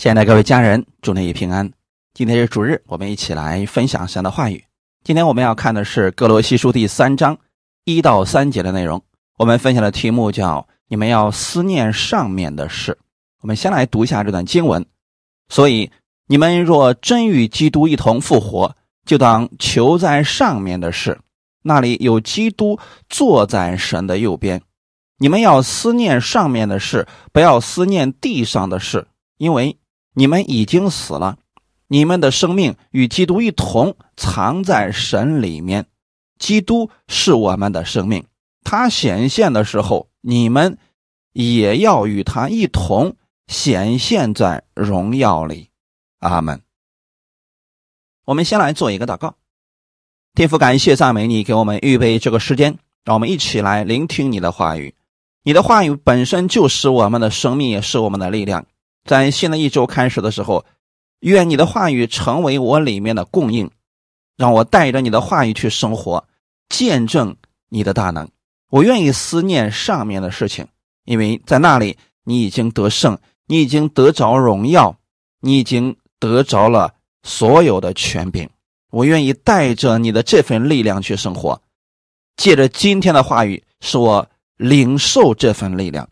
亲爱的各位家人，祝你平安。今天是主日，我们一起来分享神的话语。今天我们要看的是《哥罗西书》第三章一到三节的内容。我们分享的题目叫“你们要思念上面的事”。我们先来读一下这段经文。所以，你们若真与基督一同复活，就当求在上面的事，那里有基督坐在神的右边。你们要思念上面的事，不要思念地上的事，因为。你们已经死了，你们的生命与基督一同藏在神里面。基督是我们的生命，他显现的时候，你们也要与他一同显现在荣耀里。阿门。我们先来做一个祷告，天父，感谢赞美你，给我们预备这个时间，让我们一起来聆听你的话语。你的话语本身就是我们的生命，也是我们的力量。在新的一周开始的时候，愿你的话语成为我里面的供应，让我带着你的话语去生活，见证你的大能。我愿意思念上面的事情，因为在那里你已经得胜，你已经得着荣耀，你已经得着了所有的权柄。我愿意带着你的这份力量去生活，借着今天的话语，使我领受这份力量。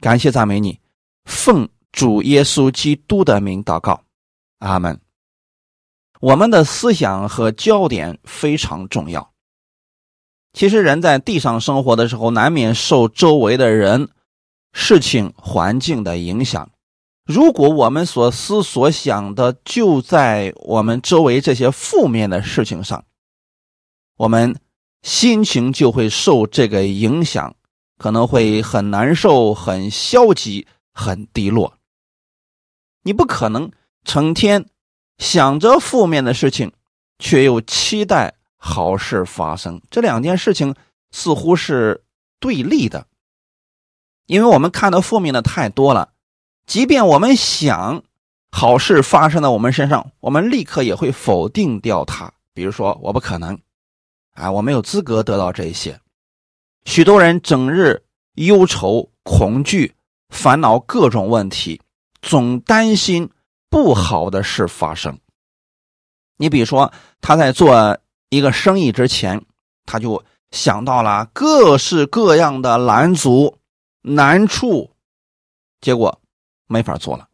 感谢赞美你，奉。主耶稣基督的名祷告，阿门。我们的思想和焦点非常重要。其实人在地上生活的时候，难免受周围的人、事情、环境的影响。如果我们所思所想的就在我们周围这些负面的事情上，我们心情就会受这个影响，可能会很难受、很消极、很低落。你不可能成天想着负面的事情，却又期待好事发生。这两件事情似乎是对立的，因为我们看到负面的太多了。即便我们想好事发生在我们身上，我们立刻也会否定掉它。比如说，我不可能，啊，我没有资格得到这些。许多人整日忧愁、恐惧、烦恼各种问题。总担心不好的事发生。你比如说，他在做一个生意之前，他就想到了各式各样的拦阻、难处，结果没法做了。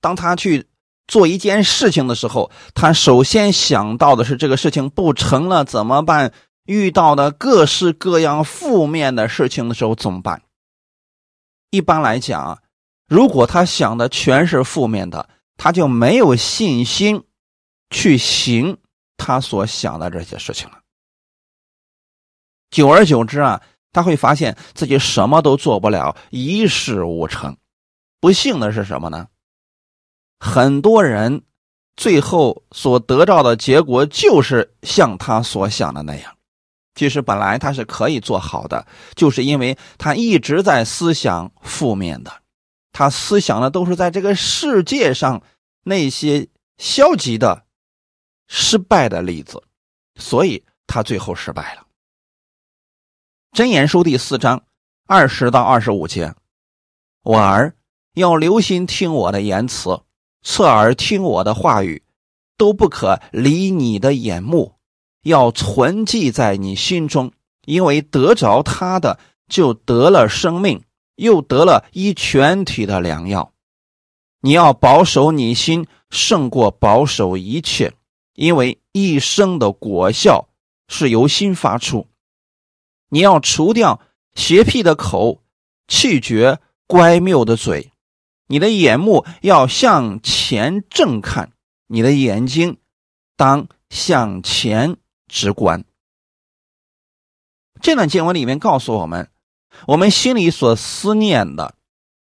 当他去做一件事情的时候，他首先想到的是这个事情不成了怎么办？遇到的各式各样负面的事情的时候怎么办？一般来讲。如果他想的全是负面的，他就没有信心去行他所想的这些事情了。久而久之啊，他会发现自己什么都做不了，一事无成。不幸的是什么呢？很多人最后所得到的结果就是像他所想的那样。其实本来他是可以做好的，就是因为他一直在思想负面的。他思想的都是在这个世界上那些消极的、失败的例子，所以他最后失败了。箴言书第四章二十到二十五节：我儿要留心听我的言辞，侧耳听我的话语，都不可离你的眼目，要存记在你心中，因为得着他的就得了生命。又得了一全体的良药，你要保守你心胜过保守一切，因为一生的果效是由心发出。你要除掉邪僻的口，气绝乖谬的嘴，你的眼目要向前正看，你的眼睛当向前直观。这段经文里面告诉我们。我们心里所思念的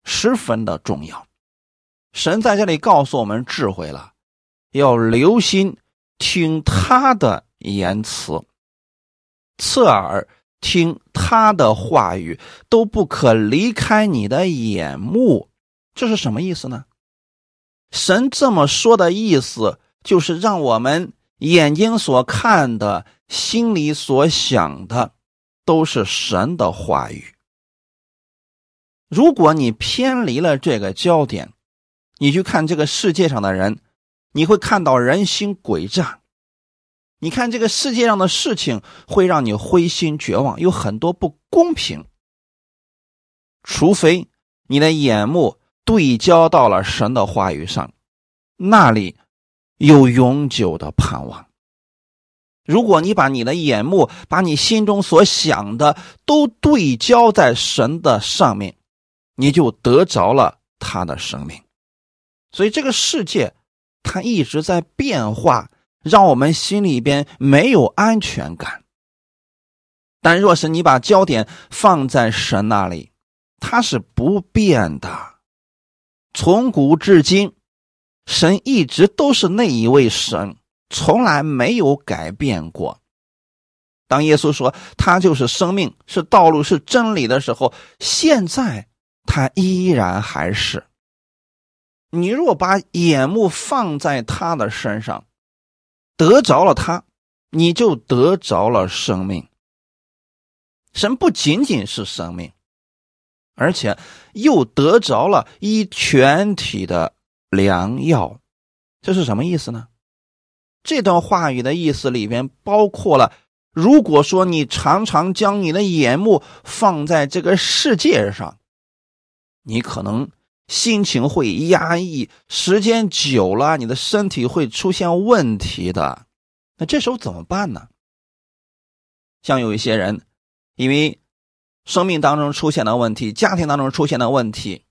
十分的重要，神在这里告诉我们智慧了，要留心听他的言辞，侧耳听他的话语，都不可离开你的眼目。这是什么意思呢？神这么说的意思，就是让我们眼睛所看的，心里所想的，都是神的话语。如果你偏离了这个焦点，你去看这个世界上的人，你会看到人心诡诈。你看这个世界上的事情，会让你灰心绝望，有很多不公平。除非你的眼目对焦到了神的话语上，那里有永久的盼望。如果你把你的眼目，把你心中所想的都对焦在神的上面，你就得着了他的生命。所以这个世界，它一直在变化，让我们心里边没有安全感。但若是你把焦点放在神那里，他是不变的，从古至今，神一直都是那一位神。从来没有改变过。当耶稣说他就是生命、是道路、是真理的时候，现在他依然还是。你若把眼目放在他的身上，得着了他，你就得着了生命。神不仅仅是生命，而且又得着了一全体的良药。这是什么意思呢？这段话语的意思里边包括了：如果说你常常将你的眼目放在这个世界上，你可能心情会压抑，时间久了，你的身体会出现问题的。那这时候怎么办呢？像有一些人，因为生命当中出现的问题，家庭当中出现的问题，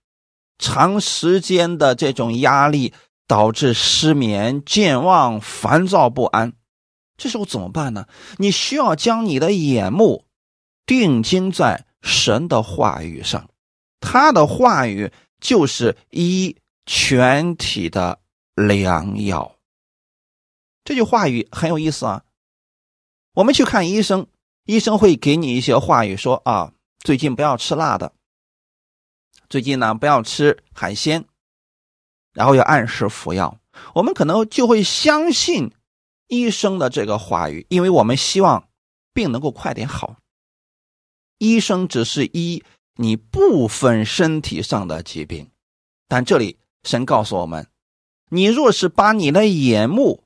长时间的这种压力。导致失眠、健忘、烦躁不安，这时候怎么办呢？你需要将你的眼目定睛在神的话语上，他的话语就是一全体的良药。这句话语很有意思啊。我们去看医生，医生会给你一些话语，说啊，最近不要吃辣的，最近呢不要吃海鲜。然后要按时服药，我们可能就会相信医生的这个话语，因为我们希望病能够快点好。医生只是医你部分身体上的疾病，但这里神告诉我们：你若是把你的眼目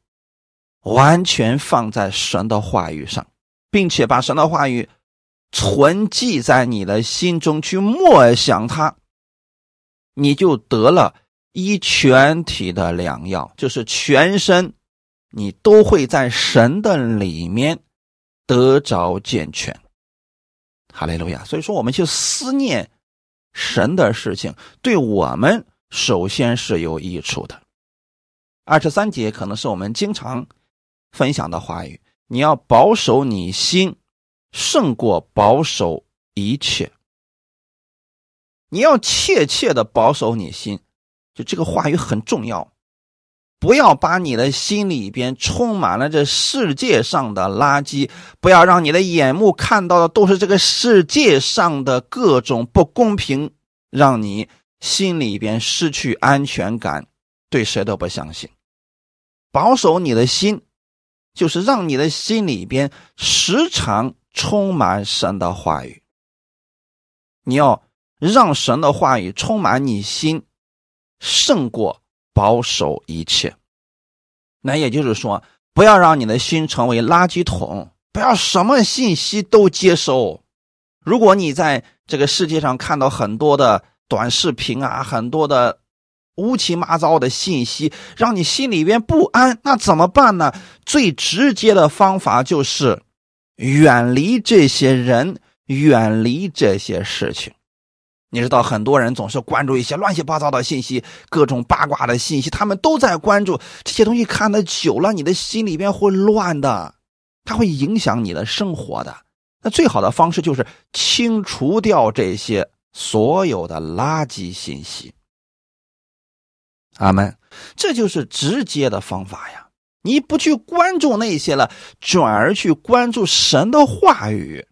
完全放在神的话语上，并且把神的话语存记在你的心中去默想它，你就得了。一全体的良药，就是全身，你都会在神的里面得着健全。哈利路亚！所以说，我们去思念神的事情，对我们首先是有益处的。二十三节可能是我们经常分享的话语：你要保守你心，胜过保守一切。你要切切的保守你心。就这个话语很重要，不要把你的心里边充满了这世界上的垃圾，不要让你的眼目看到的都是这个世界上的各种不公平，让你心里边失去安全感，对谁都不相信。保守你的心，就是让你的心里边时常充满神的话语。你要让神的话语充满你心。胜过保守一切，那也就是说，不要让你的心成为垃圾桶，不要什么信息都接收。如果你在这个世界上看到很多的短视频啊，很多的乌七八糟的信息，让你心里边不安，那怎么办呢？最直接的方法就是远离这些人，远离这些事情。你知道，很多人总是关注一些乱七八糟的信息，各种八卦的信息，他们都在关注这些东西。看的久了，你的心里边会乱的，它会影响你的生活的。那最好的方式就是清除掉这些所有的垃圾信息。阿门，这就是直接的方法呀！你不去关注那些了，转而去关注神的话语，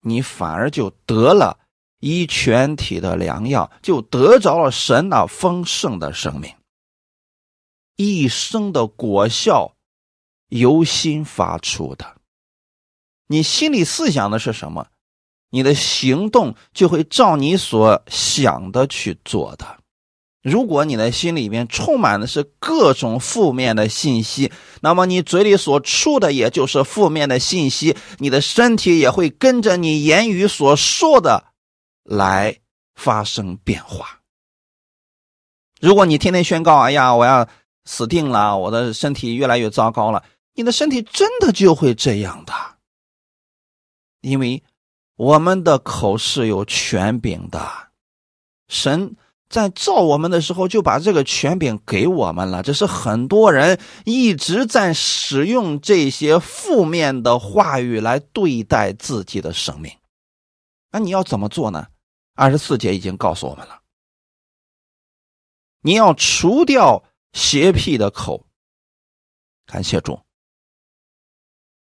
你反而就得了。一全体的良药，就得着了神那丰盛的生命。一生的果效由心发出的。你心里思想的是什么，你的行动就会照你所想的去做的。如果你的心里面充满的是各种负面的信息，那么你嘴里所出的也就是负面的信息，你的身体也会跟着你言语所说的来发生变化。如果你天天宣告：“哎呀，我要死定了，我的身体越来越糟糕了。”你的身体真的就会这样的，因为我们的口是有权柄的，神。在造我们的时候，就把这个权柄给我们了。这是很多人一直在使用这些负面的话语来对待自己的生命。那你要怎么做呢？二十四节已经告诉我们了，你要除掉邪僻的口。感谢主，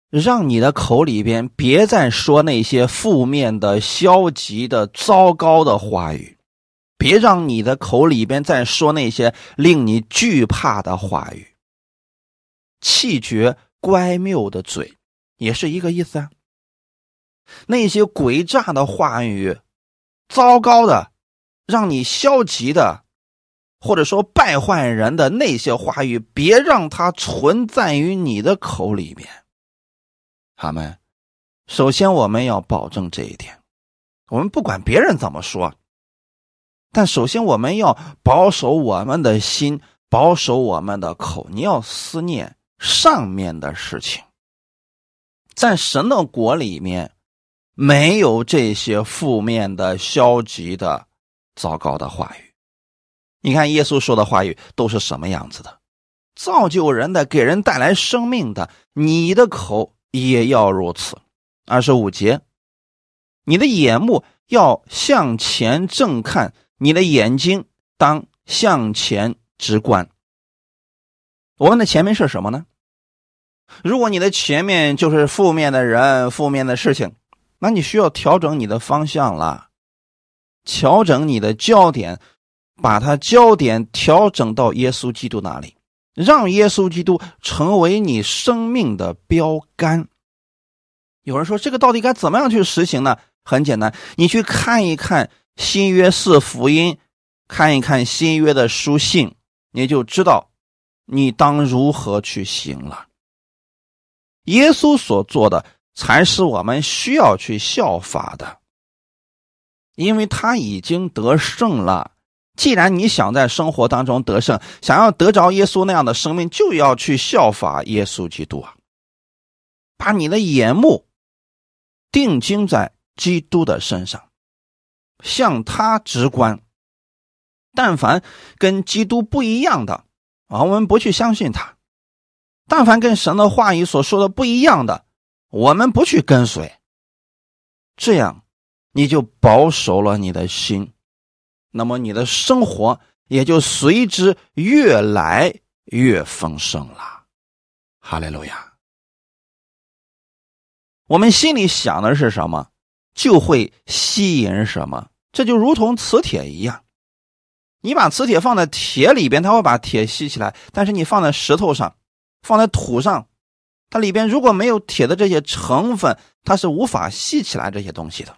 让你的口里边别再说那些负面的、消极的、糟糕的话语。别让你的口里边再说那些令你惧怕的话语。气绝乖谬的嘴，也是一个意思啊。那些诡诈的话语、糟糕的、让你消极的，或者说败坏人的那些话语，别让它存在于你的口里面。他们，首先我们要保证这一点，我们不管别人怎么说。但首先，我们要保守我们的心，保守我们的口。你要思念上面的事情，在神的国里面，没有这些负面的、消极的、糟糕的话语。你看，耶稣说的话语都是什么样子的？造就人的，给人带来生命的。你的口也要如此。二十五节，你的眼目要向前正看。你的眼睛当向前直观。我们的前面是什么呢？如果你的前面就是负面的人、负面的事情，那你需要调整你的方向了，调整你的焦点，把它焦点调整到耶稣基督那里，让耶稣基督成为你生命的标杆。有人说，这个到底该怎么样去实行呢？很简单，你去看一看。新约四福音，看一看新约的书信，你就知道你当如何去行了。耶稣所做的才是我们需要去效法的，因为他已经得胜了。既然你想在生活当中得胜，想要得着耶稣那样的生命，就要去效法耶稣基督啊！把你的眼目定睛在基督的身上。向他直观，但凡跟基督不一样的啊，我们不去相信他；但凡跟神的话语所说的不一样的，我们不去跟随。这样，你就保守了你的心，那么你的生活也就随之越来越丰盛了。哈利路亚！我们心里想的是什么，就会吸引什么。这就如同磁铁一样，你把磁铁放在铁里边，它会把铁吸起来；但是你放在石头上，放在土上，它里边如果没有铁的这些成分，它是无法吸起来这些东西的。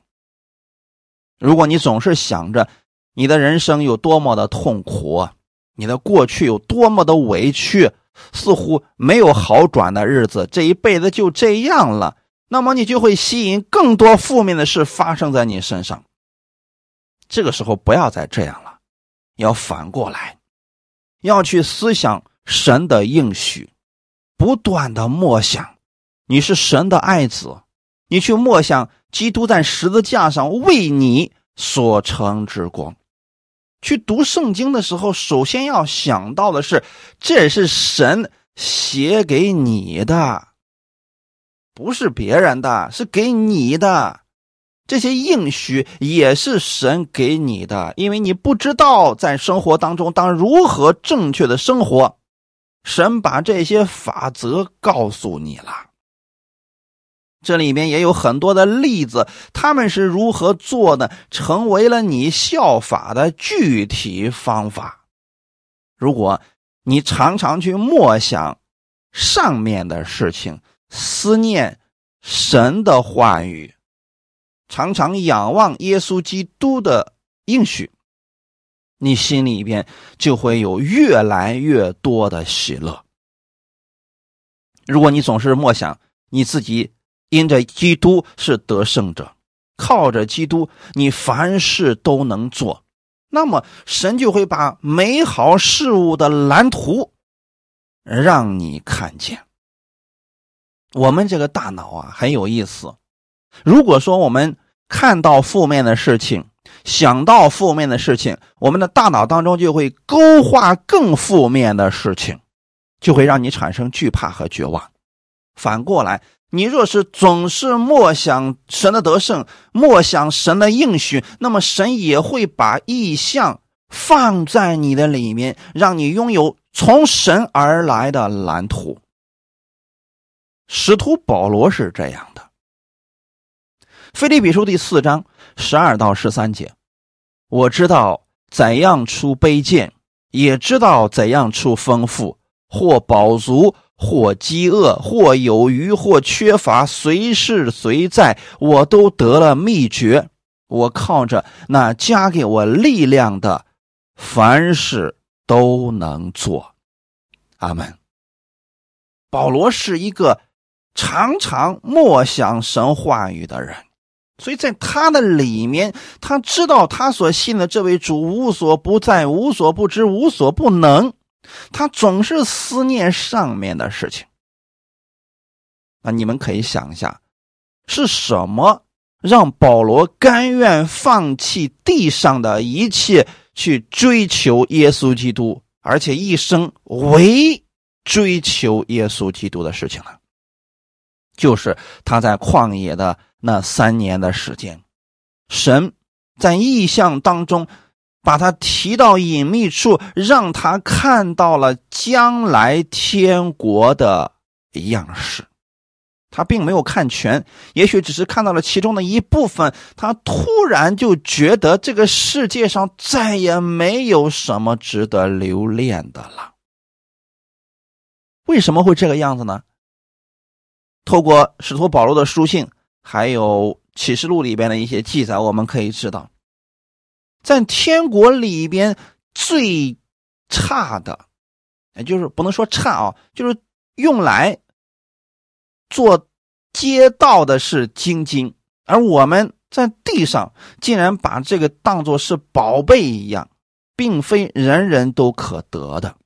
如果你总是想着你的人生有多么的痛苦，你的过去有多么的委屈，似乎没有好转的日子，这一辈子就这样了，那么你就会吸引更多负面的事发生在你身上。这个时候不要再这样了，要反过来，要去思想神的应许，不断的默想，你是神的爱子，你去默想基督在十字架上为你所成之光。去读圣经的时候，首先要想到的是，这是神写给你的，不是别人的，是给你的。这些应许也是神给你的，因为你不知道在生活当中当如何正确的生活，神把这些法则告诉你了。这里面也有很多的例子，他们是如何做的，成为了你效法的具体方法。如果你常常去默想上面的事情，思念神的话语。常常仰望耶稣基督的应许，你心里边就会有越来越多的喜乐。如果你总是默想你自己因着基督是得胜者，靠着基督你凡事都能做，那么神就会把美好事物的蓝图让你看见。我们这个大脑啊很有意思，如果说我们看到负面的事情，想到负面的事情，我们的大脑当中就会勾画更负面的事情，就会让你产生惧怕和绝望。反过来，你若是总是默想神的得胜，默想神的应许，那么神也会把意象放在你的里面，让你拥有从神而来的蓝图。使徒保罗是这样的，《腓立比书》第四章十二到十三节，我知道怎样出卑贱，也知道怎样出丰富，或饱足，或饥饿，或有余，或缺乏，随时随在，我都得了秘诀。我靠着那加给我力量的，凡事都能做。阿门。保罗是一个。常常默想神话语的人，所以在他的里面，他知道他所信的这位主无所不在、无所不知、无所不能。他总是思念上面的事情。那你们可以想一下，是什么让保罗甘愿放弃地上的一切，去追求耶稣基督，而且一生唯追求耶稣基督的事情呢？就是他在旷野的那三年的时间，神在意象当中把他提到隐秘处，让他看到了将来天国的样式。他并没有看全，也许只是看到了其中的一部分。他突然就觉得这个世界上再也没有什么值得留恋的了。为什么会这个样子呢？透过使徒保罗的书信，还有启示录里边的一些记载，我们可以知道，在天国里边最差的，也就是不能说差啊，就是用来做街道的是金金，而我们在地上竟然把这个当做是宝贝一样，并非人人都可得的。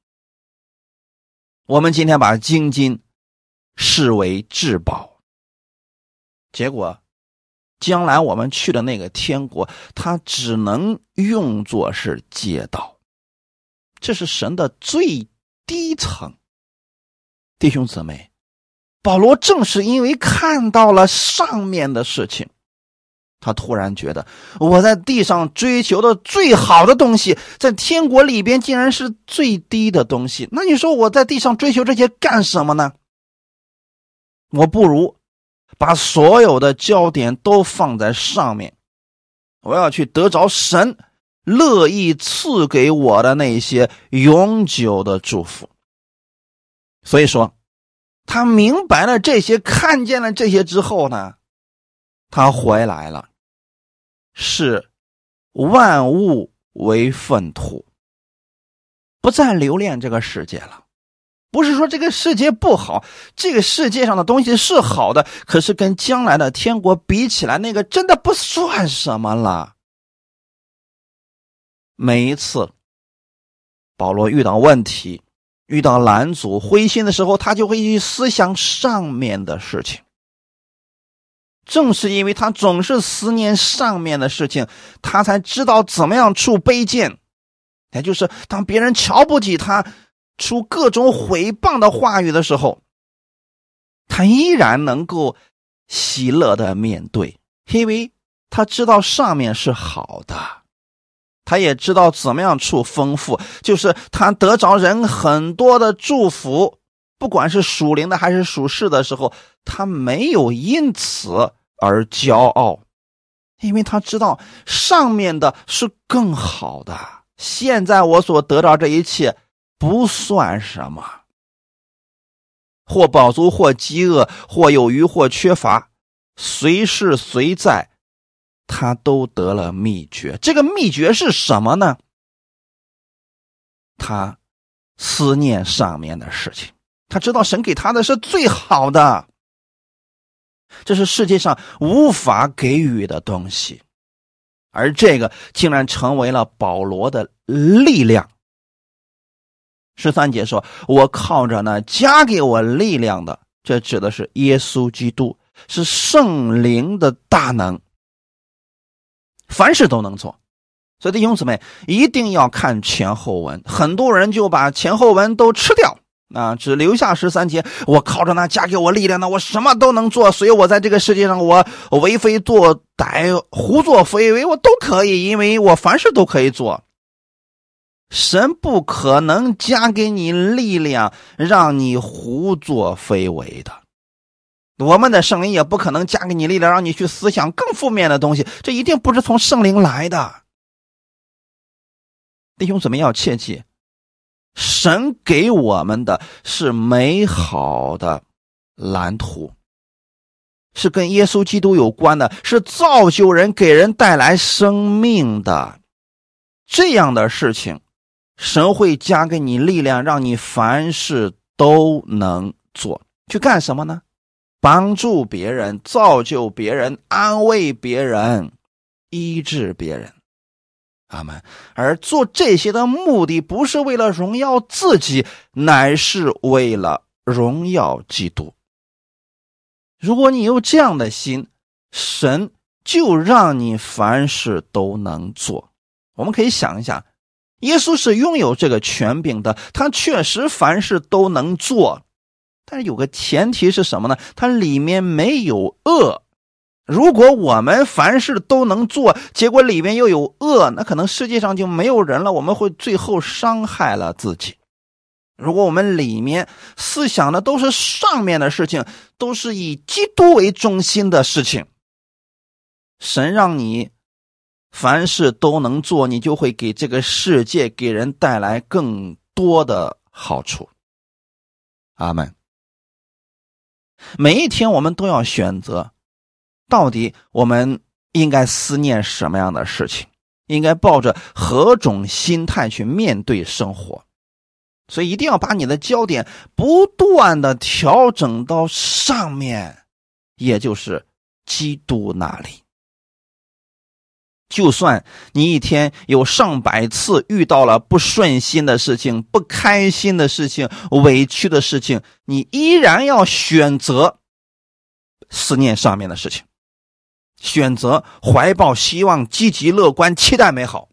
我们今天把金金。视为至宝，结果，将来我们去的那个天国，它只能用作是街道，这是神的最低层。弟兄姊妹，保罗正是因为看到了上面的事情，他突然觉得我在地上追求的最好的东西，在天国里边竟然是最低的东西。那你说我在地上追求这些干什么呢？我不如把所有的焦点都放在上面，我要去得着神乐意赐给我的那些永久的祝福。所以说，他明白了这些，看见了这些之后呢，他回来了，是万物为粪土，不再留恋这个世界了。不是说这个世界不好，这个世界上的东西是好的，可是跟将来的天国比起来，那个真的不算什么了。每一次保罗遇到问题、遇到拦阻、灰心的时候，他就会去思想上面的事情。正是因为他总是思念上面的事情，他才知道怎么样处卑贱，也就是当别人瞧不起他。出各种毁谤的话语的时候，他依然能够喜乐的面对，因为他知道上面是好的，他也知道怎么样处丰富，就是他得着人很多的祝福，不管是属灵的还是属世的时候，他没有因此而骄傲，因为他知道上面的是更好的。现在我所得到这一切。不算什么，或饱足，或饥饿，或有余，或缺乏，随时随在，他都得了秘诀。这个秘诀是什么呢？他思念上面的事情。他知道神给他的是最好的，这是世界上无法给予的东西，而这个竟然成为了保罗的力量。十三节说：“我靠着那加给我力量的，这指的是耶稣基督，是圣灵的大能，凡事都能做。”所以弟兄姊妹一定要看前后文，很多人就把前后文都吃掉。啊，只留下十三节。我靠着那加给我力量的，我什么都能做。所以我在这个世界上，我为非作歹、胡作非为，我都可以，因为我凡事都可以做。神不可能加给你力量，让你胡作非为的。我们的圣灵也不可能加给你力量，让你去思想更负面的东西。这一定不是从圣灵来的。弟兄姊妹要切记。神给我们的是美好的蓝图，是跟耶稣基督有关的，是造就人、给人带来生命的这样的事情。神会加给你力量，让你凡事都能做。去干什么呢？帮助别人，造就别人，安慰别人，医治别人。阿门。而做这些的目的，不是为了荣耀自己，乃是为了荣耀基督。如果你有这样的心，神就让你凡事都能做。我们可以想一想，耶稣是拥有这个权柄的，他确实凡事都能做，但是有个前提是什么呢？他里面没有恶。如果我们凡事都能做，结果里面又有恶，那可能世界上就没有人了。我们会最后伤害了自己。如果我们里面思想的都是上面的事情，都是以基督为中心的事情，神让你凡事都能做，你就会给这个世界、给人带来更多的好处。阿门。每一天，我们都要选择。到底我们应该思念什么样的事情？应该抱着何种心态去面对生活？所以一定要把你的焦点不断的调整到上面，也就是基督那里。就算你一天有上百次遇到了不顺心的事情、不开心的事情、委屈的事情，你依然要选择思念上面的事情。选择怀抱希望、积极乐观、期待美好，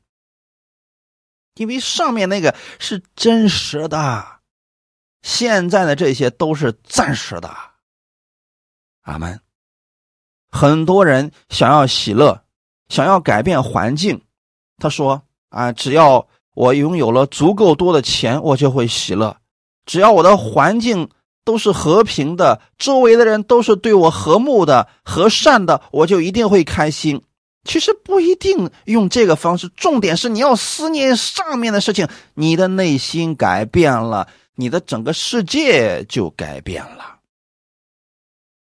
因为上面那个是真实的，现在的这些都是暂时的。阿门。很多人想要喜乐，想要改变环境，他说：“啊，只要我拥有了足够多的钱，我就会喜乐；只要我的环境。”都是和平的，周围的人都是对我和睦的、和善的，我就一定会开心。其实不一定用这个方式，重点是你要思念上面的事情，你的内心改变了，你的整个世界就改变了。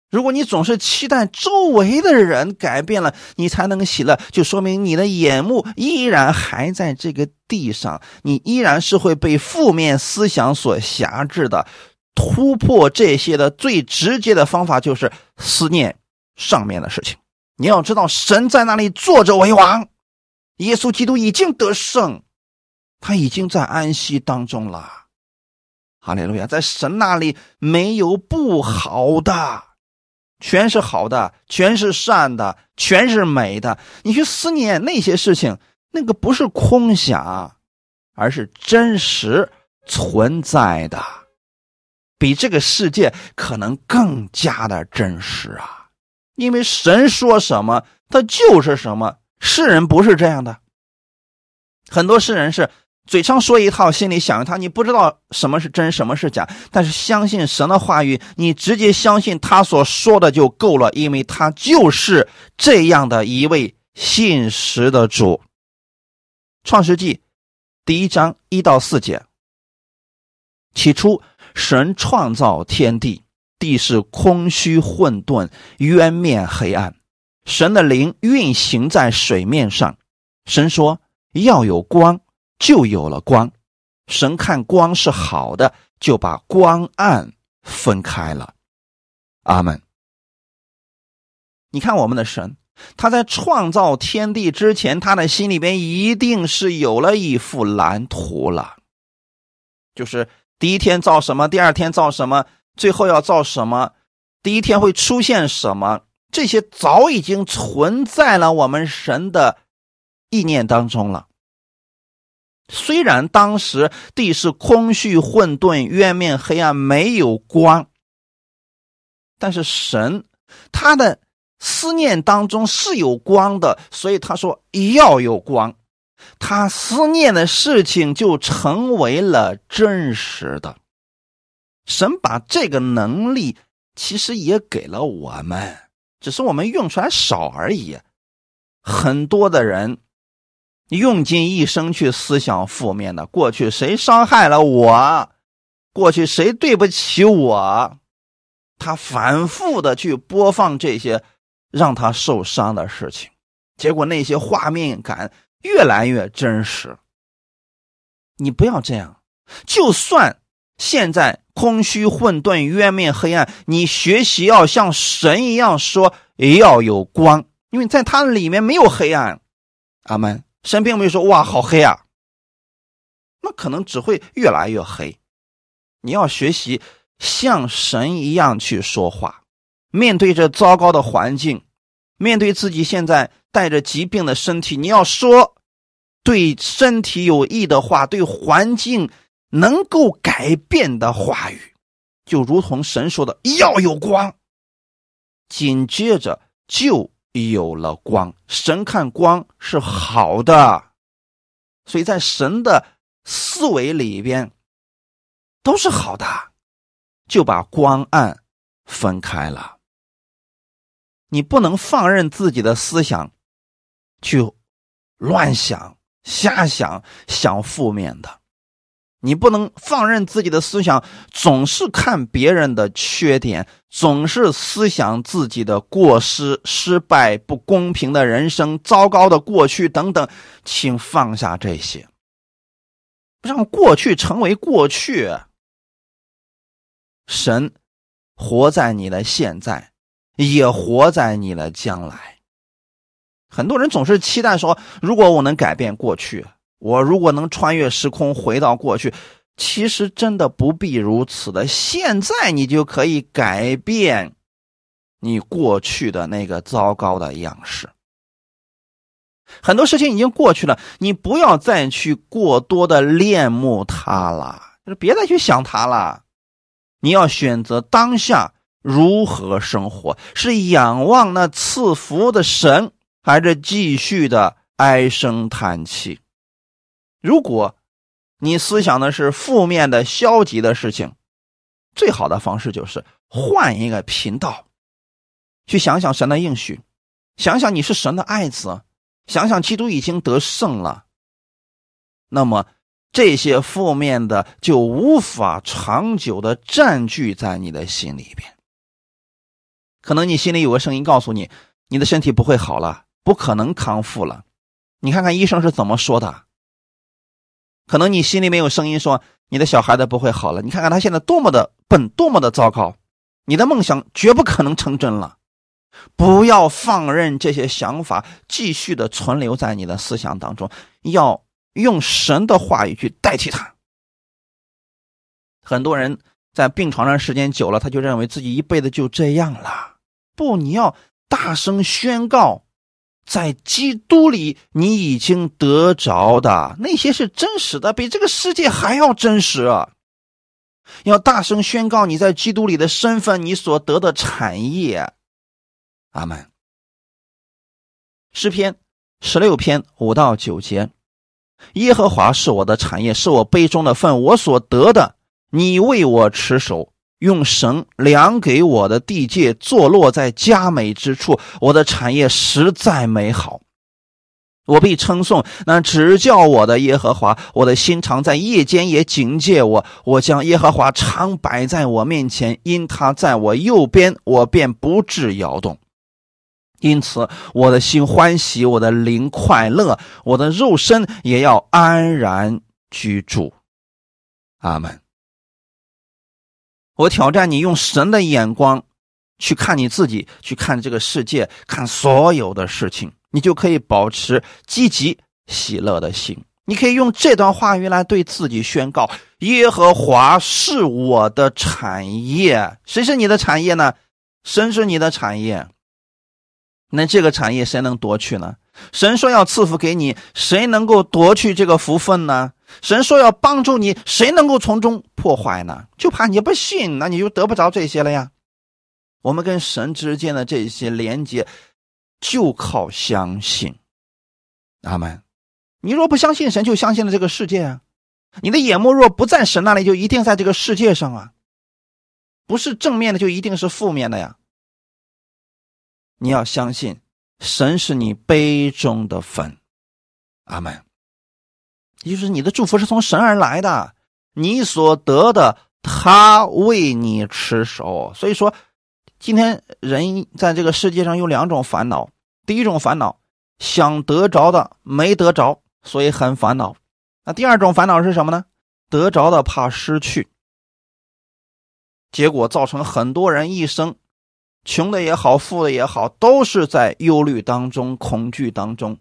如果你总是期待周围的人改变了，你才能喜乐，就说明你的眼目依然还在这个地上，你依然是会被负面思想所辖制的。突破这些的最直接的方法就是思念上面的事情。你要知道，神在那里坐着为王，耶稣基督已经得胜，他已经在安息当中了。哈利路亚，在神那里没有不好的，全是好的，全是善的，全是美的。你去思念那些事情，那个不是空想，而是真实存在的。比这个世界可能更加的真实啊！因为神说什么，他就是什么。世人不是这样的，很多世人是嘴上说一套，心里想一套，你不知道什么是真，什么是假。但是相信神的话语，你直接相信他所说的就够了，因为他就是这样的一位信实的主。创世纪第一章一到四节，起初。神创造天地，地是空虚混沌，渊面黑暗。神的灵运行在水面上。神说：“要有光，就有了光。”神看光是好的，就把光暗分开了。阿门。你看我们的神，他在创造天地之前，他的心里边一定是有了一幅蓝图了，就是第一天造什么，第二天造什么，最后要造什么，第一天会出现什么，这些早已经存在了我们神的意念当中了。虽然当时地是空虚混沌，渊面黑暗，没有光，但是神他的思念当中是有光的，所以他说要有光，他思念的事情就成为了真实的。神把这个能力其实也给了我们，只是我们用出来少而已。很多的人。用尽一生去思想负面的过去，谁伤害了我？过去谁对不起我？他反复的去播放这些让他受伤的事情，结果那些画面感越来越真实。你不要这样，就算现在空虚混沌、冤面黑暗，你学习要像神一样说，也要有光，因为在它里面没有黑暗。阿门。神并没有说：“哇，好黑啊！”那可能只会越来越黑。你要学习像神一样去说话，面对着糟糕的环境，面对自己现在带着疾病的身体，你要说对身体有益的话，对环境能够改变的话语，就如同神说的：“要有光。”紧接着就。有了光，神看光是好的，所以在神的思维里边都是好的，就把光暗分开了。你不能放任自己的思想去乱想、瞎想、想负面的。你不能放任自己的思想总是看别人的缺点，总是思想自己的过失、失败、不公平的人生、糟糕的过去等等，请放下这些，让过去成为过去。神活在你的现在，也活在你的将来。很多人总是期待说：“如果我能改变过去。”我如果能穿越时空回到过去，其实真的不必如此的。现在你就可以改变你过去的那个糟糕的样式。很多事情已经过去了，你不要再去过多的恋慕它了，就是别再去想它了。你要选择当下如何生活，是仰望那赐福的神，还是继续的唉声叹气？如果你思想的是负面的、消极的事情，最好的方式就是换一个频道，去想想神的应许，想想你是神的爱子，想想基督已经得胜了。那么这些负面的就无法长久的占据在你的心里边。可能你心里有个声音告诉你，你的身体不会好了，不可能康复了。你看看医生是怎么说的。可能你心里面有声音说，你的小孩子不会好了。你看看他现在多么的笨，多么的糟糕，你的梦想绝不可能成真了。不要放任这些想法继续的存留在你的思想当中，要用神的话语去代替他。很多人在病床上时间久了，他就认为自己一辈子就这样了。不，你要大声宣告。在基督里，你已经得着的那些是真实的，比这个世界还要真实啊。要大声宣告你在基督里的身份，你所得的产业。阿门。诗篇十六篇五到九节：耶和华是我的产业，是我杯中的份，我所得的，你为我持守。用绳量给我的地界，坐落在佳美之处。我的产业实在美好，我必称颂那指教我的耶和华。我的心常在夜间也警戒我。我将耶和华常摆在我面前，因他在我右边，我便不致摇动。因此，我的心欢喜，我的灵快乐，我的肉身也要安然居住。阿门。我挑战你，用神的眼光去看你自己，去看这个世界，看所有的事情，你就可以保持积极喜乐的心。你可以用这段话语来对自己宣告：耶和华是我的产业。谁是你的产业呢？神是你的产业。那这个产业谁能夺去呢？神说要赐福给你，谁能够夺去这个福分呢？神说要帮助你，谁能够从中破坏呢？就怕你不信，那你就得不着这些了呀。我们跟神之间的这些连接，就靠相信。阿门。你若不相信神，就相信了这个世界啊。你的眼目若不在神那里，就一定在这个世界上啊。不是正面的，就一定是负面的呀。你要相信。神是你杯中的粉，阿门。也就是你的祝福是从神而来的，你所得的，他为你持守。所以说，今天人在这个世界上有两种烦恼：第一种烦恼，想得着的没得着，所以很烦恼；那第二种烦恼是什么呢？得着的怕失去，结果造成很多人一生。穷的也好，富的也好，都是在忧虑当中、恐惧当中。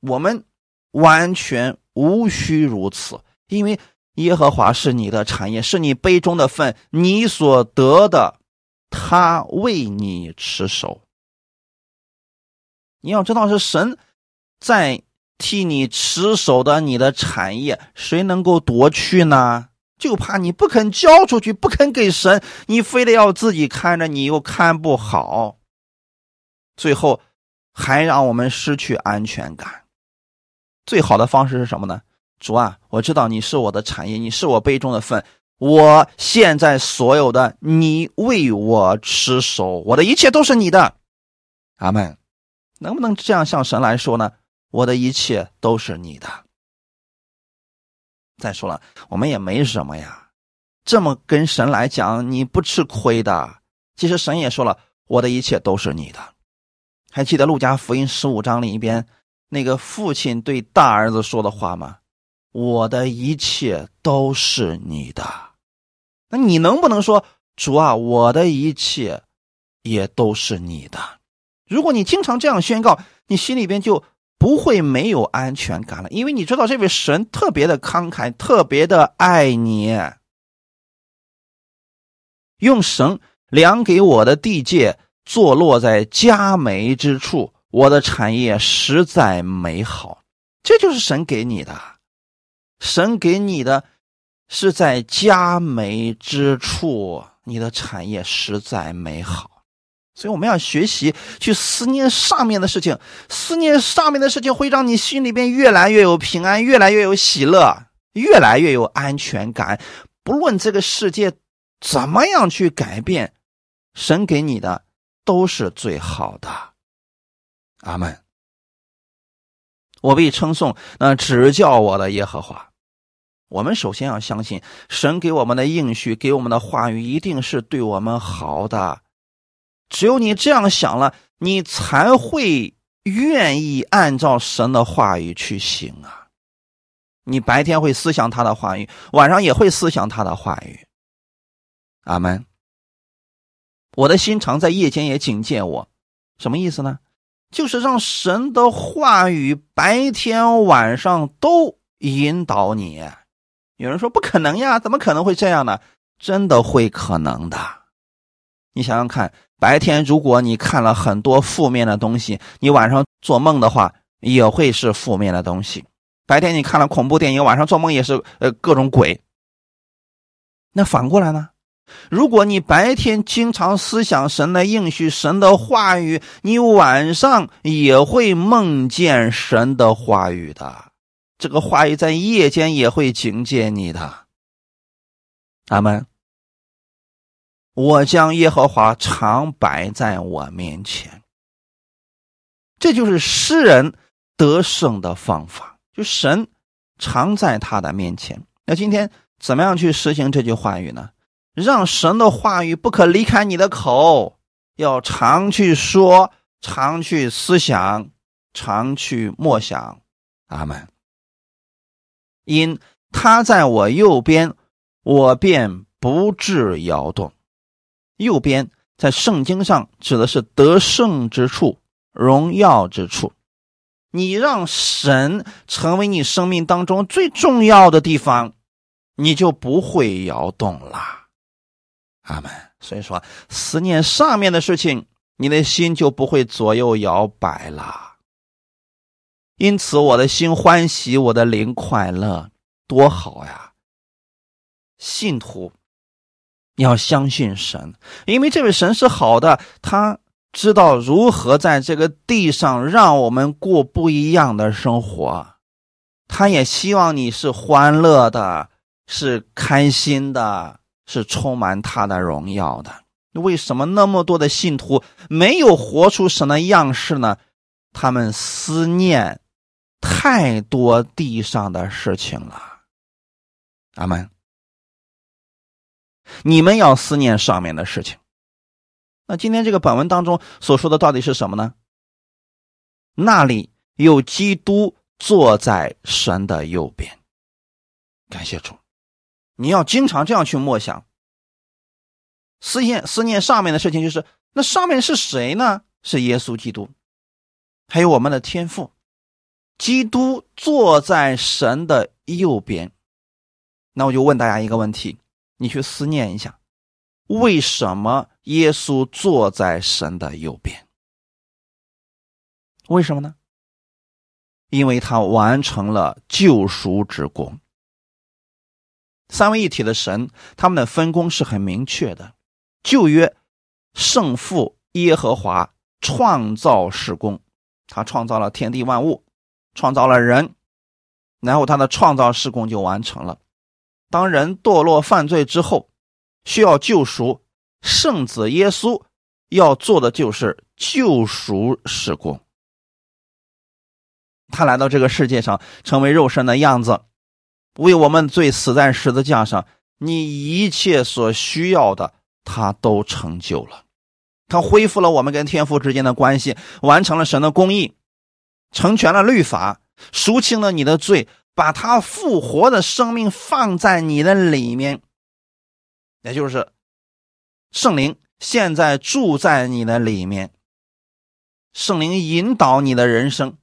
我们完全无需如此，因为耶和华是你的产业，是你杯中的份，你所得的，他为你持守。你要知道，是神在替你持守的你的产业，谁能够夺去呢？就怕你不肯交出去，不肯给神，你非得要自己看着，你又看不好，最后还让我们失去安全感。最好的方式是什么呢？主啊，我知道你是我的产业，你是我杯中的份，我现在所有的你为我持守，我的一切都是你的。阿门。能不能这样向神来说呢？我的一切都是你的。再说了，我们也没什么呀，这么跟神来讲，你不吃亏的。其实神也说了，我的一切都是你的。还记得路加福音十五章里边那个父亲对大儿子说的话吗？我的一切都是你的。那你能不能说主啊，我的一切也都是你的？如果你经常这样宣告，你心里边就。不会没有安全感了，因为你知道这位神特别的慷慨，特别的爱你。用绳量给我的地界，坐落在佳美之处，我的产业实在美好。这就是神给你的，神给你的是在佳美之处，你的产业实在美好。所以我们要学习去思念上面的事情，思念上面的事情会让你心里边越来越有平安，越来越有喜乐，越来越有安全感。不论这个世界怎么样去改变，神给你的都是最好的。阿门。我被称颂，那指教我的耶和华。我们首先要相信神给我们的应许，给我们的话语一定是对我们好的。只有你这样想了，你才会愿意按照神的话语去行啊！你白天会思想他的话语，晚上也会思想他的话语。阿门。我的心常在夜间也警戒我，什么意思呢？就是让神的话语白天晚上都引导你。有人说不可能呀，怎么可能会这样呢？真的会可能的。你想想看。白天如果你看了很多负面的东西，你晚上做梦的话也会是负面的东西。白天你看了恐怖电影，晚上做梦也是呃各种鬼。那反过来呢？如果你白天经常思想神的应许、神的话语，你晚上也会梦见神的话语的。这个话语在夜间也会警戒你的。阿门。我将耶和华常摆在我面前，这就是诗人得胜的方法。就神常在他的面前。那今天怎么样去实行这句话语呢？让神的话语不可离开你的口，要常去说，常去思想，常去默想。阿门。因他在我右边，我便不致摇动。右边在圣经上指的是得胜之处、荣耀之处。你让神成为你生命当中最重要的地方，你就不会摇动了。阿门。所以说，思念上面的事情，你的心就不会左右摇摆了。因此，我的心欢喜，我的灵快乐，多好呀！信徒你要相信神，因为这位神是好的，他。知道如何在这个地上让我们过不一样的生活，他也希望你是欢乐的，是开心的，是充满他的荣耀的。为什么那么多的信徒没有活出神的样式呢？他们思念太多地上的事情了。阿门。你们要思念上面的事情。那今天这个本文当中所说的到底是什么呢？那里有基督坐在神的右边，感谢主！你要经常这样去默想、思念、思念上面的事情，就是那上面是谁呢？是耶稣基督，还有我们的天父，基督坐在神的右边。那我就问大家一个问题，你去思念一下。为什么耶稣坐在神的右边？为什么呢？因为他完成了救赎之功。三位一体的神，他们的分工是很明确的。旧约圣父耶和华创造事工，他创造了天地万物，创造了人，然后他的创造事工就完成了。当人堕落犯罪之后。需要救赎，圣子耶稣要做的就是救赎事工。他来到这个世界上，成为肉身的样子，为我们罪死在十字架上。你一切所需要的，他都成就了。他恢复了我们跟天父之间的关系，完成了神的公义，成全了律法，赎清了你的罪，把他复活的生命放在你的里面。也就是圣灵现在住在你的里面，圣灵引导你的人生，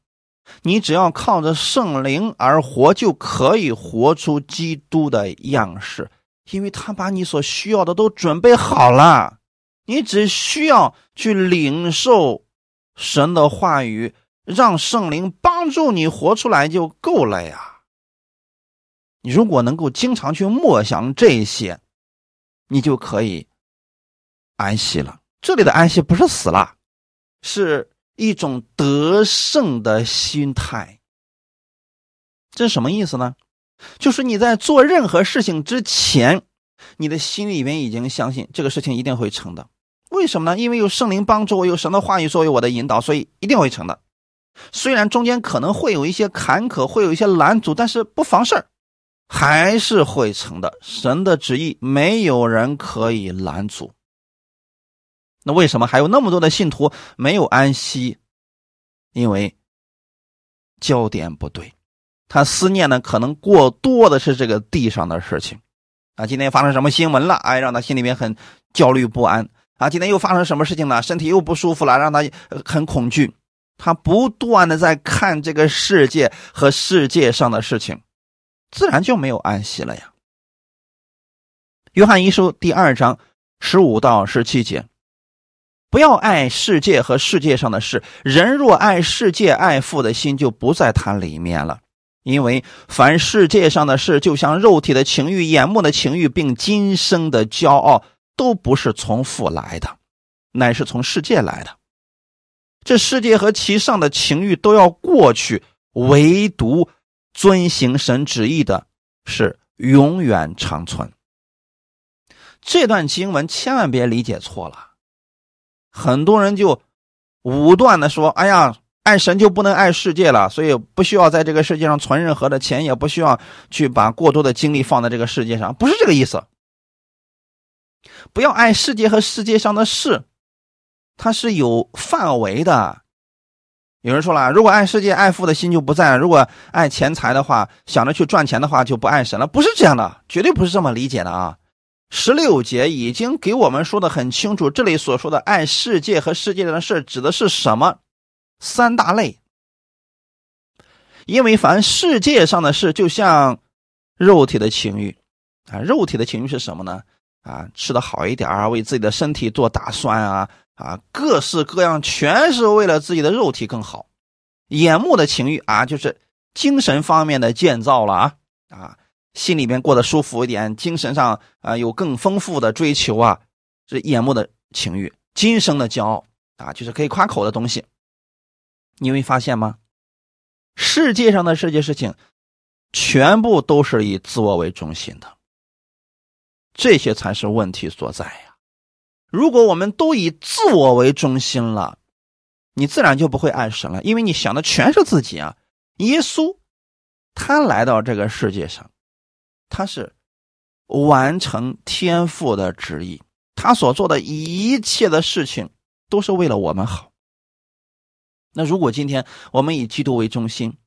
你只要靠着圣灵而活，就可以活出基督的样式，因为他把你所需要的都准备好了，你只需要去领受神的话语，让圣灵帮助你活出来就够了呀。你如果能够经常去默想这些。你就可以安息了。这里的安息不是死了，是一种得胜的心态。这是什么意思呢？就是你在做任何事情之前，你的心里面已经相信这个事情一定会成的。为什么呢？因为有圣灵帮助我，有神的话语作为我的引导，所以一定会成的。虽然中间可能会有一些坎坷，会有一些拦阻，但是不妨事儿。还是会成的，神的旨意没有人可以拦阻。那为什么还有那么多的信徒没有安息？因为焦点不对，他思念的可能过多的是这个地上的事情啊。今天发生什么新闻了？哎，让他心里面很焦虑不安啊。今天又发生什么事情了？身体又不舒服了，让他很恐惧。他不断的在看这个世界和世界上的事情。自然就没有安息了呀。约翰一书第二章十五到十七节：不要爱世界和世界上的事。人若爱世界，爱父的心就不在他里面了。因为凡世界上的事，就像肉体的情欲、眼目的情欲，并今生的骄傲，都不是从父来的，乃是从世界来的。这世界和其上的情欲都要过去，唯独。遵行神旨意的是永远长存。这段经文千万别理解错了，很多人就武断的说：“哎呀，爱神就不能爱世界了，所以不需要在这个世界上存任何的钱，也不需要去把过多的精力放在这个世界上。”不是这个意思。不要爱世界和世界上的事，它是有范围的。有人说了，如果爱世界、爱富的心就不在了；如果爱钱财的话，想着去赚钱的话，就不爱神了。不是这样的，绝对不是这么理解的啊！十六节已经给我们说的很清楚，这里所说的爱世界和世界上的事指的是什么？三大类。因为凡世界上的事，就像肉体的情欲啊，肉体的情欲是什么呢？啊，吃的好一点啊，为自己的身体做打算啊。啊，各式各样，全是为了自己的肉体更好。眼目的情欲啊，就是精神方面的建造了啊啊，心里面过得舒服一点，精神上啊有更丰富的追求啊，是眼目的情欲，今生的骄傲啊，就是可以夸口的东西。你会发现吗？世界上的这些事情，全部都是以自我为中心的，这些才是问题所在呀。如果我们都以自我为中心了，你自然就不会爱神了，因为你想的全是自己啊。耶稣他来到这个世界上，他是完成天父的旨意，他所做的一切的事情都是为了我们好。那如果今天我们以基督为中心，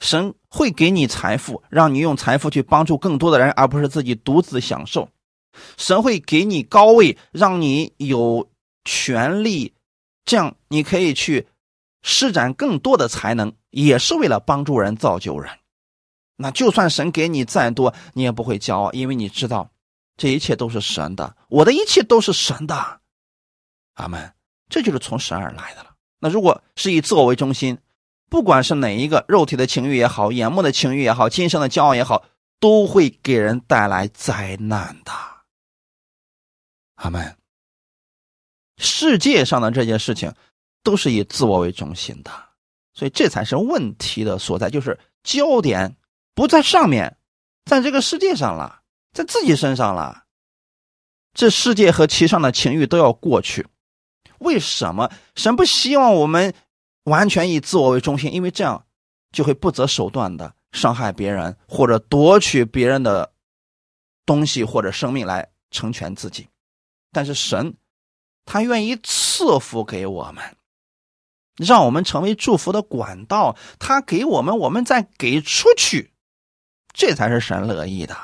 神会给你财富，让你用财富去帮助更多的人，而不是自己独自享受。神会给你高位，让你有权利，这样你可以去施展更多的才能，也是为了帮助人、造就人。那就算神给你再多，你也不会骄傲，因为你知道这一切都是神的，我的一切都是神的。阿门。这就是从神而来的了。那如果是以自我为中心，不管是哪一个肉体的情欲也好，眼目的情欲也好，今生的骄傲也好，都会给人带来灾难的。阿门。世界上的这件事情，都是以自我为中心的，所以这才是问题的所在，就是焦点不在上面，在这个世界上了，在自己身上了。这世界和其上的情欲都要过去。为什么神不希望我们完全以自我为中心？因为这样就会不择手段的伤害别人，或者夺取别人的东西或者生命来成全自己。但是神，他愿意赐福给我们，让我们成为祝福的管道。他给我们，我们再给出去，这才是神乐意的。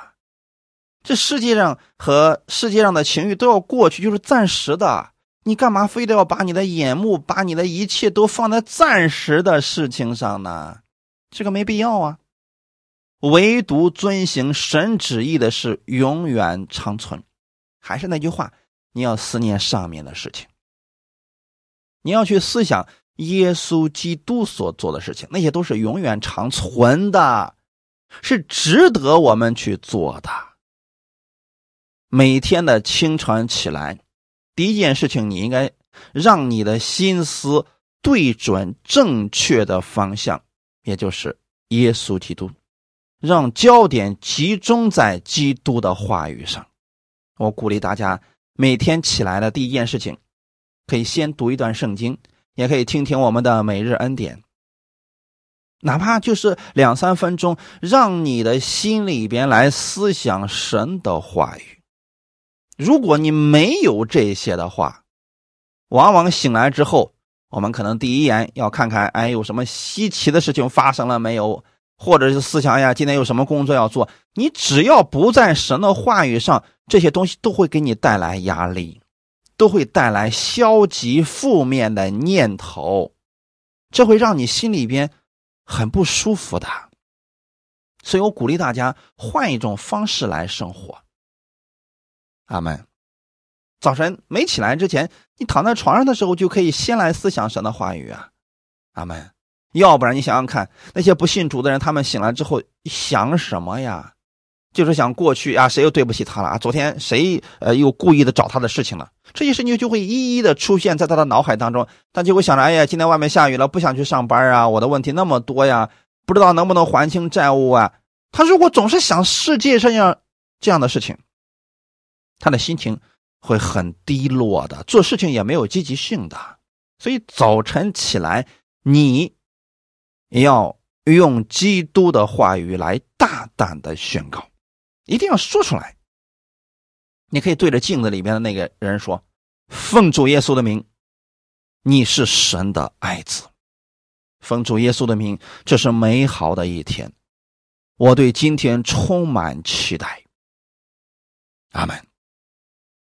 这世界上和世界上的情欲都要过去，就是暂时的。你干嘛非得要把你的眼目、把你的一切都放在暂时的事情上呢？这个没必要啊。唯独遵行神旨意的是永远长存。还是那句话。你要思念上面的事情，你要去思想耶稣基督所做的事情，那些都是永远长存的，是值得我们去做的。每天的清晨起来，第一件事情，你应该让你的心思对准正确的方向，也就是耶稣基督，让焦点集中在基督的话语上。我鼓励大家。每天起来的第一件事情，可以先读一段圣经，也可以听听我们的每日恩典，哪怕就是两三分钟，让你的心里边来思想神的话语。如果你没有这些的话，往往醒来之后，我们可能第一眼要看看，哎，有什么稀奇的事情发生了没有？或者是思想呀，今天有什么工作要做？你只要不在神的话语上，这些东西都会给你带来压力，都会带来消极负面的念头，这会让你心里边很不舒服的。所以我鼓励大家换一种方式来生活。阿门。早晨没起来之前，你躺在床上的时候，就可以先来思想神的话语啊。阿门。要不然你想想看，那些不信主的人，他们醒来之后想什么呀？就是想过去啊，谁又对不起他了啊？昨天谁呃又故意的找他的事情了？这些事情就会一一的出现在他的脑海当中，他就会想着：哎呀，今天外面下雨了，不想去上班啊！我的问题那么多呀，不知道能不能还清债务啊？他如果总是想世界上样这样的事情，他的心情会很低落的，做事情也没有积极性的。所以早晨起来，你。要用基督的话语来大胆的宣告，一定要说出来。你可以对着镜子里边的那个人说：“奉主耶稣的名，你是神的爱子。”奉主耶稣的名，这是美好的一天，我对今天充满期待。阿门。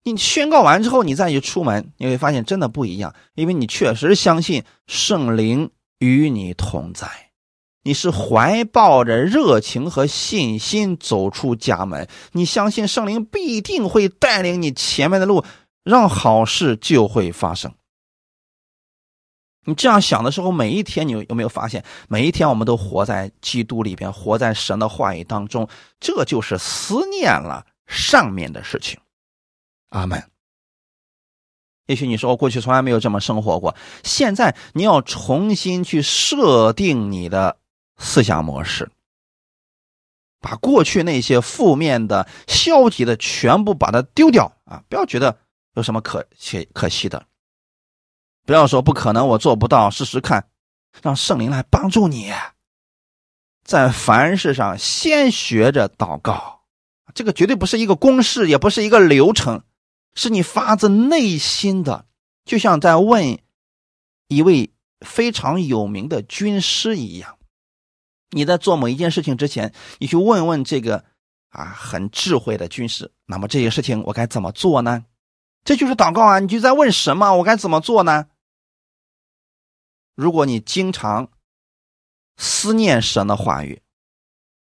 你宣告完之后，你再去出门，你会发现真的不一样，因为你确实相信圣灵与你同在，你是怀抱着热情和信心走出家门，你相信圣灵必定会带领你前面的路，让好事就会发生。你这样想的时候，每一天你有没有发现，每一天我们都活在基督里边，活在神的话语当中，这就是思念了上面的事情。阿门。也许你说我过去从来没有这么生活过，现在你要重新去设定你的思想模式，把过去那些负面的、消极的全部把它丢掉啊！不要觉得有什么可惜可惜的，不要说不可能，我做不到，试试看，让圣灵来帮助你，在凡事上先学着祷告，这个绝对不是一个公式，也不是一个流程。是你发自内心的，就像在问一位非常有名的军师一样。你在做某一件事情之前，你去问问这个啊很智慧的军师，那么这些事情我该怎么做呢？这就是祷告啊！你就在问什么？我该怎么做呢？如果你经常思念神的话语，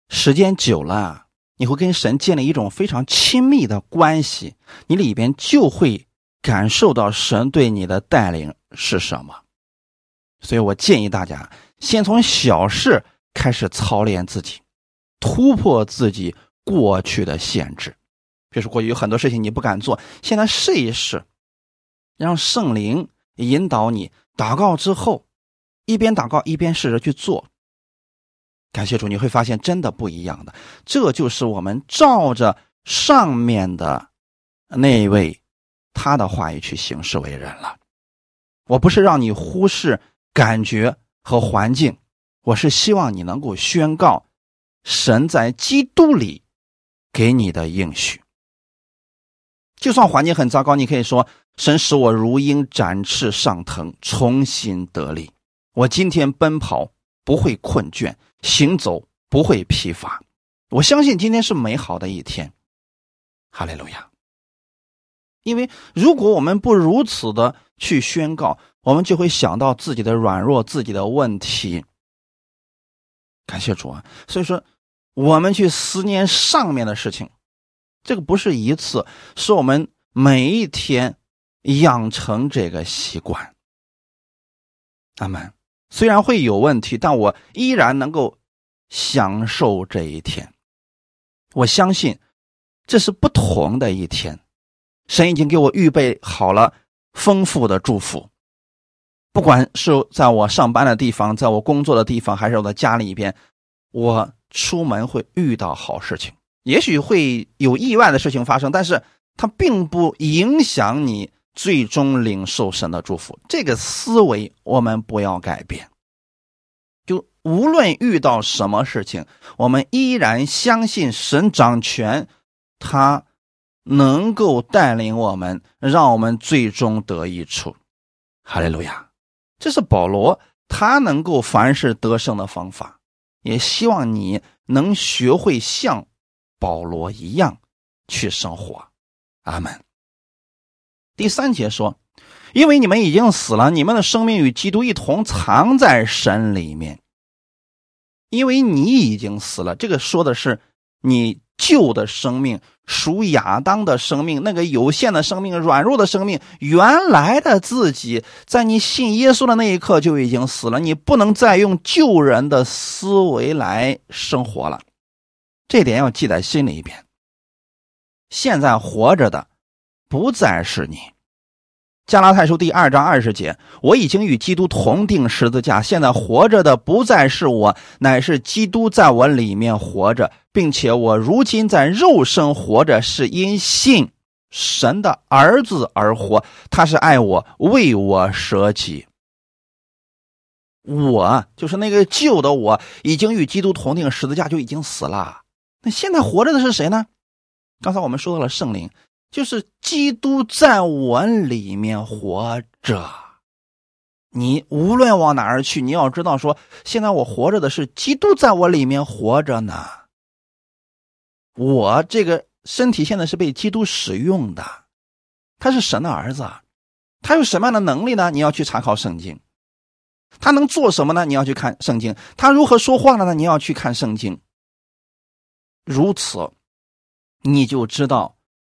时间久了。你会跟神建立一种非常亲密的关系，你里边就会感受到神对你的带领是什么。所以我建议大家先从小事开始操练自己，突破自己过去的限制。比如说过去有很多事情你不敢做，现在试一试，让圣灵引导你。祷告之后，一边祷告一边试着去做。感谢主，你会发现真的不一样的。这就是我们照着上面的那位他的话语去行事为人了。我不是让你忽视感觉和环境，我是希望你能够宣告神在基督里给你的应许。就算环境很糟糕，你可以说：“神使我如鹰展翅上腾，重新得力。我今天奔跑不会困倦。”行走不会疲乏，我相信今天是美好的一天，哈利路亚。因为如果我们不如此的去宣告，我们就会想到自己的软弱、自己的问题。感谢主啊！所以说，我们去思念上面的事情，这个不是一次，是我们每一天养成这个习惯。阿门。虽然会有问题，但我依然能够享受这一天。我相信这是不同的一天，神已经给我预备好了丰富的祝福。不管是在我上班的地方，在我工作的地方，还是我的家里边，我出门会遇到好事情。也许会有意外的事情发生，但是它并不影响你。最终领受神的祝福，这个思维我们不要改变。就无论遇到什么事情，我们依然相信神掌权，他能够带领我们，让我们最终得益处。哈利路亚！这是保罗他能够凡事得胜的方法，也希望你能学会像保罗一样去生活。阿门。第三节说：“因为你们已经死了，你们的生命与基督一同藏在神里面。因为你已经死了，这个说的是你旧的生命，属亚当的生命，那个有限的生命、软弱的生命，原来的自己，在你信耶稣的那一刻就已经死了。你不能再用旧人的思维来生活了，这点要记在心里边。现在活着的。”不再是你，加拉太书第二章二十节，我已经与基督同定十字架，现在活着的不再是我，乃是基督在我里面活着，并且我如今在肉身活着，是因信神的儿子而活，他是爱我，为我舍己。我就是那个旧的我，已经与基督同定十字架，就已经死了。那现在活着的是谁呢？刚才我们说到了圣灵。就是基督在我里面活着，你无论往哪儿去，你要知道说，现在我活着的是基督在我里面活着呢。我这个身体现在是被基督使用的，他是神的儿子，他有什么样的能力呢？你要去查考圣经。他能做什么呢？你要去看圣经。他如何说话了呢？你要去看圣经。如此，你就知道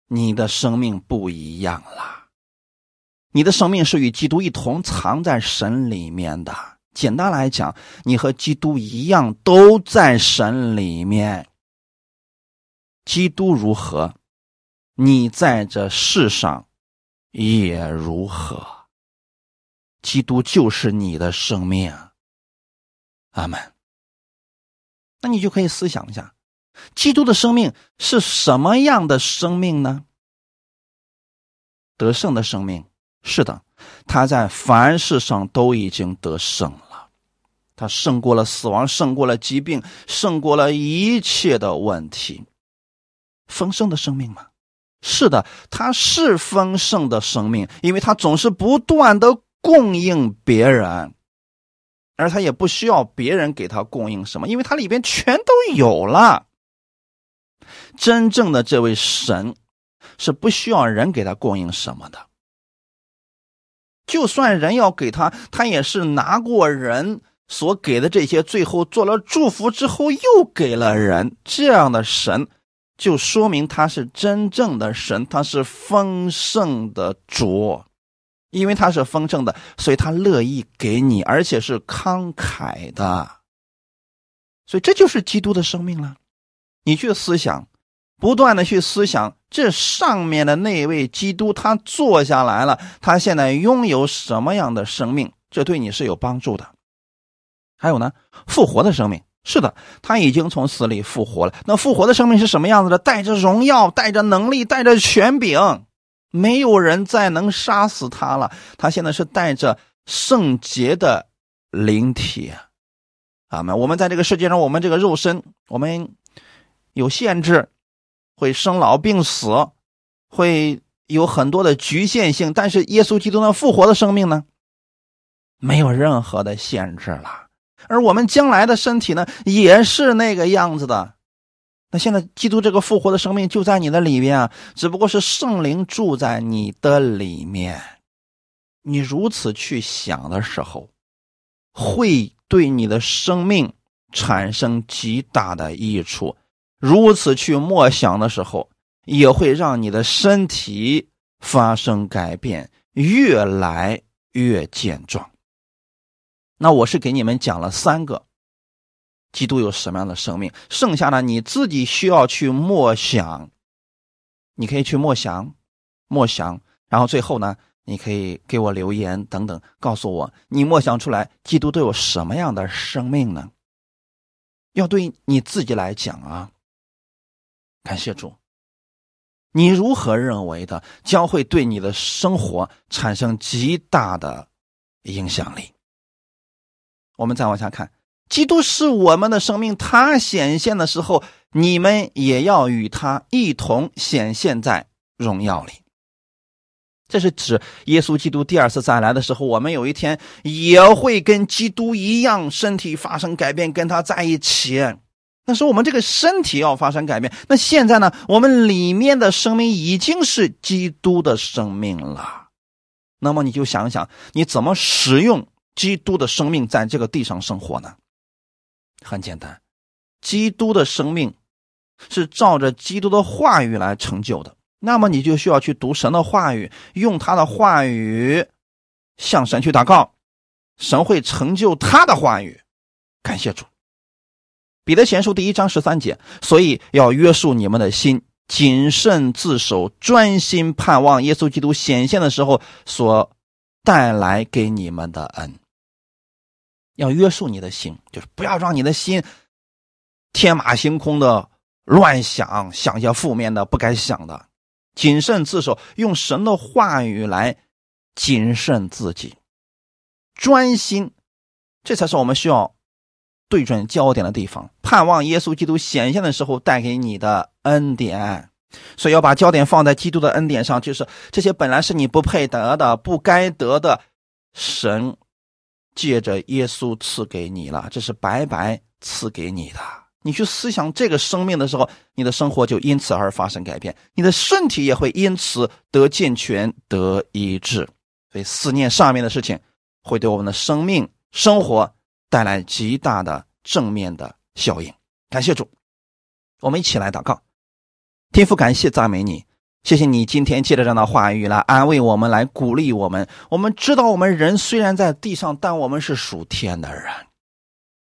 你的生命不一样了。你的生命是与基督一同藏在神里面的。简单来讲，你和基督一样，都在神里面。基督如何，你在这世上也如何。基督就是你的生命，阿门。那你就可以思想一下，基督的生命是什么样的生命呢？得胜的生命，是的，他在凡事上都已经得胜了，他胜过了死亡，胜过了疾病，胜过了一切的问题。丰盛的生命吗？是的，他是丰盛的生命，因为他总是不断的。供应别人，而他也不需要别人给他供应什么，因为他里边全都有了。真正的这位神是不需要人给他供应什么的，就算人要给他，他也是拿过人所给的这些，最后做了祝福之后又给了人。这样的神就说明他是真正的神，他是丰盛的主。因为他是丰盛的，所以他乐意给你，而且是慷慨的。所以这就是基督的生命了。你去思想，不断的去思想，这上面的那位基督，他坐下来了，他现在拥有什么样的生命？这对你是有帮助的。还有呢，复活的生命，是的，他已经从死里复活了。那复活的生命是什么样子的？带着荣耀，带着能力，带着权柄。没有人再能杀死他了。他现在是带着圣洁的灵体，啊们，我们在这个世界上，我们这个肉身，我们有限制，会生老病死，会有很多的局限性。但是耶稣基督那复活的生命呢，没有任何的限制了。而我们将来的身体呢，也是那个样子的。那现在，基督这个复活的生命就在你的里面啊，只不过是圣灵住在你的里面。你如此去想的时候，会对你的生命产生极大的益处；如此去默想的时候，也会让你的身体发生改变，越来越健壮。那我是给你们讲了三个。基督有什么样的生命？剩下的你自己需要去默想，你可以去默想，默想，然后最后呢，你可以给我留言等等，告诉我你默想出来基督都有什么样的生命呢？要对你自己来讲啊，感谢主，你如何认为的，将会对你的生活产生极大的影响力。我们再往下看。基督是我们的生命，他显现的时候，你们也要与他一同显现在荣耀里。这是指耶稣基督第二次再来的时候，我们有一天也会跟基督一样，身体发生改变，跟他在一起。那是我们这个身体要发生改变。那现在呢，我们里面的生命已经是基督的生命了。那么你就想想，你怎么使用基督的生命在这个地上生活呢？很简单，基督的生命是照着基督的话语来成就的。那么你就需要去读神的话语，用他的话语向神去祷告，神会成就他的话语。感谢主。彼得前书第一章十三节，所以要约束你们的心，谨慎自守，专心盼望耶稣基督显现的时候所带来给你们的恩。要约束你的心，就是不要让你的心天马行空的乱想，想些负面的、不该想的。谨慎自守，用神的话语来谨慎自己，专心，这才是我们需要对准焦点的地方。盼望耶稣基督显现的时候带给你的恩典，所以要把焦点放在基督的恩典上，就是这些本来是你不配得的、不该得的，神。借着耶稣赐给你了，这是白白赐给你的。你去思想这个生命的时候，你的生活就因此而发生改变，你的身体也会因此得健全、得医治。所以，思念上面的事情，会对我们的生命、生活带来极大的正面的效应。感谢主，我们一起来祷告。天父，感谢赞美你，谢谢你今天借着这样的话语来安慰我们，来鼓励我们。我们知道，我们人虽然在地上，但我们是属天的人。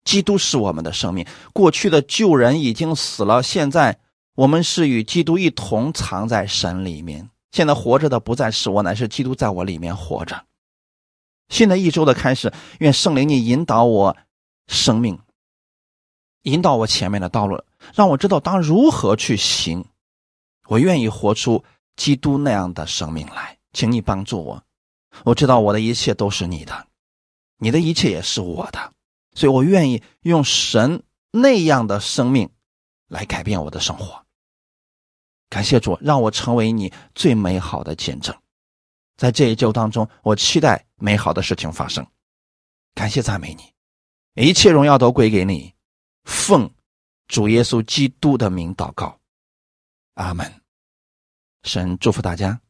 基督是我们的生命，过去的旧人已经死了，现在我们是与基督一同藏在神里面。现在活着的不再是我，乃是基督在我里面活着。新的一周的开始，愿圣灵你引导我生命，引导我前面的道路，让我知道当如何去行。我愿意活出基督那样的生命来，请你帮助我。我知道我的一切都是你的，你的一切也是我的。所以我愿意用神那样的生命来改变我的生活。感谢主，让我成为你最美好的见证。在这一周当中，我期待美好的事情发生。感谢赞美你，一切荣耀都归给你。奉主耶稣基督的名祷告，阿门。神祝福大家。